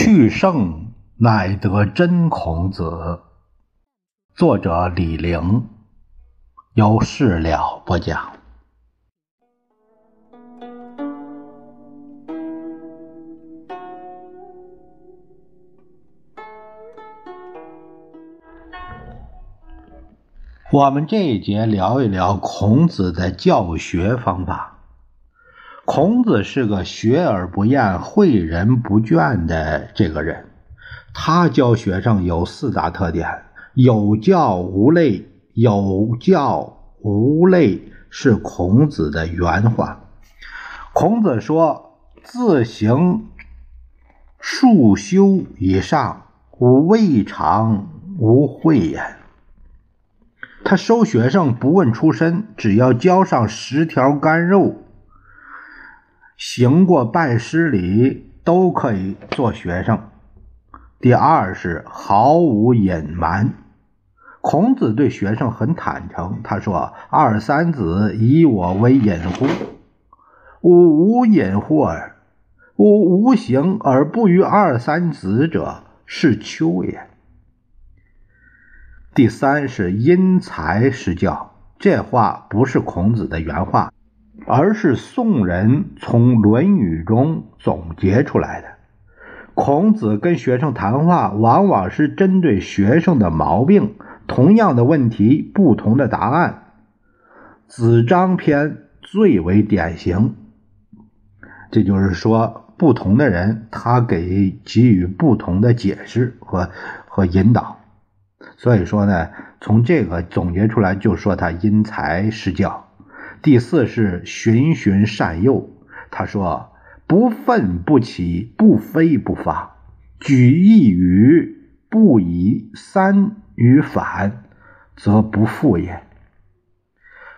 去圣乃得真孔子。作者李陵，有事了不讲。我们这一节聊一聊孔子的教学方法。孔子是个学而不厌、诲人不倦的这个人。他教学生有四大特点：有教无类。有教无类是孔子的原话。孔子说：“自行数修以上，无未尝无讳也。”他收学生不问出身，只要交上十条干肉。行过拜师礼都可以做学生。第二是毫无隐瞒。孔子对学生很坦诚，他说：“二三子以我为隐乎？吾无隐乎耳。吾无形而不与二三子者，是丘也。”第三是因材施教。这话不是孔子的原话。而是宋人从《论语》中总结出来的。孔子跟学生谈话，往往是针对学生的毛病，同样的问题，不同的答案。子张篇最为典型。这就是说，不同的人，他给给予不同的解释和和引导。所以说呢，从这个总结出来，就说他因材施教。第四是循循善诱。他说：“不愤不启，不飞不发。举一隅，不以三于反，则不复也。”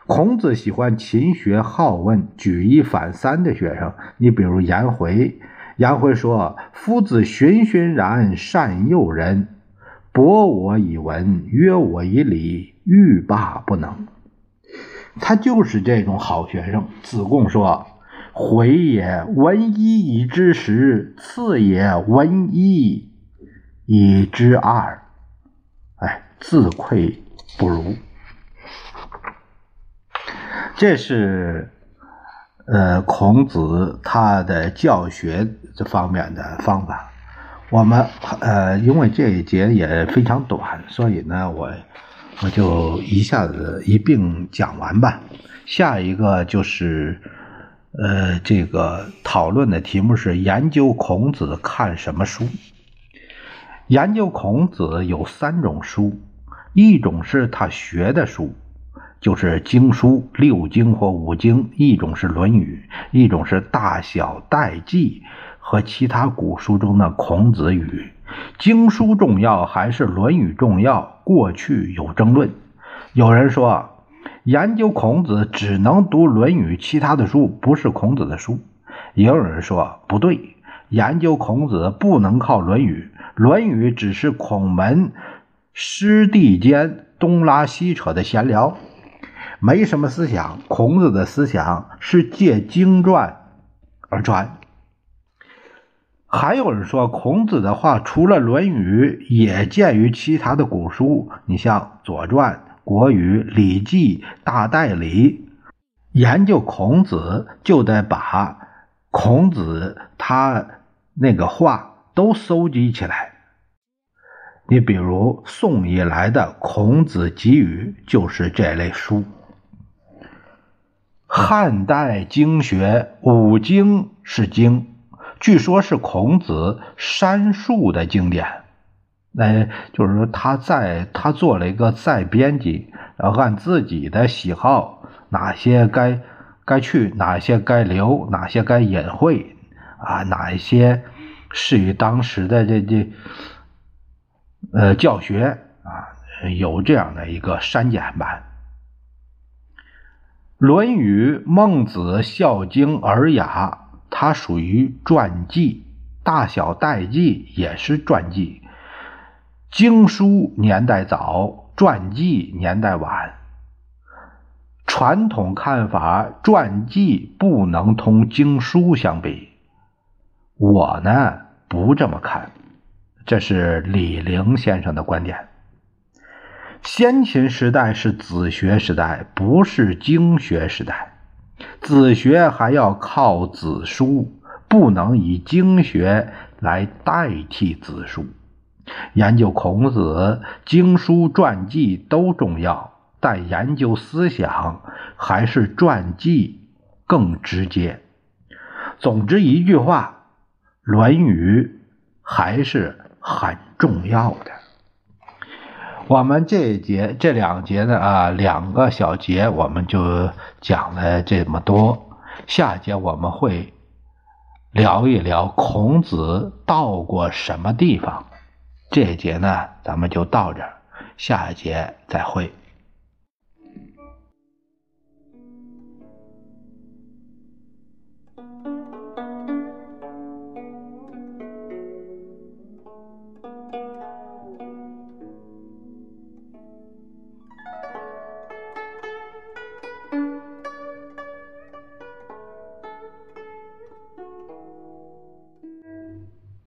孔子喜欢勤学好问、举一反三的学生。你比如颜回，颜回说：“夫子循循然善诱人，博我以文，约我以礼，欲罢不能。”他就是这种好学生。子贡说：“回也，闻一以知十；次也，闻一以知二。”哎，自愧不如。这是呃孔子他的教学这方面的方法。我们呃，因为这一节也非常短，所以呢，我。我就一下子一并讲完吧。下一个就是，呃，这个讨论的题目是研究孔子看什么书。研究孔子有三种书，一种是他学的书，就是经书六经或五经；一种是《论语》，一种是大小代记和其他古书中的孔子语。经书重要还是《论语》重要？过去有争论。有人说，研究孔子只能读《论语》，其他的书不是孔子的书。也有人说不对，研究孔子不能靠《论语》，《论语》只是孔门师弟间东拉西扯的闲聊，没什么思想。孔子的思想是借经传而传。还有人说，孔子的话除了《论语》，也见于其他的古书。你像《左传》《国语》《礼记》《大代理》。研究孔子，就得把孔子他那个话都搜集起来。你比如宋以来的《孔子集语》，就是这类书。汉代经学五经是经。据说，是孔子删述的经典，那就是说，他在他做了一个再编辑，然后按自己的喜好，哪些该该去，哪些该留，哪些该隐晦，啊，哪一些适于当时的这这呃教学啊，有这样的一个删减版，《论语》《孟子》《孝经》《尔雅》。它属于传记，大小代记也是传记。经书年代早，传记年代晚。传统看法，传记不能同经书相比。我呢，不这么看，这是李陵先生的观点。先秦时代是子学时代，不是经学时代。子学还要靠子书，不能以经学来代替子书。研究孔子经书传记都重要，但研究思想还是传记更直接。总之一句话，《论语》还是很重要的。我们这一节这两节呢啊，两个小节我们就讲了这么多。下节我们会聊一聊孔子到过什么地方。这一节呢，咱们就到这儿，下一节再会。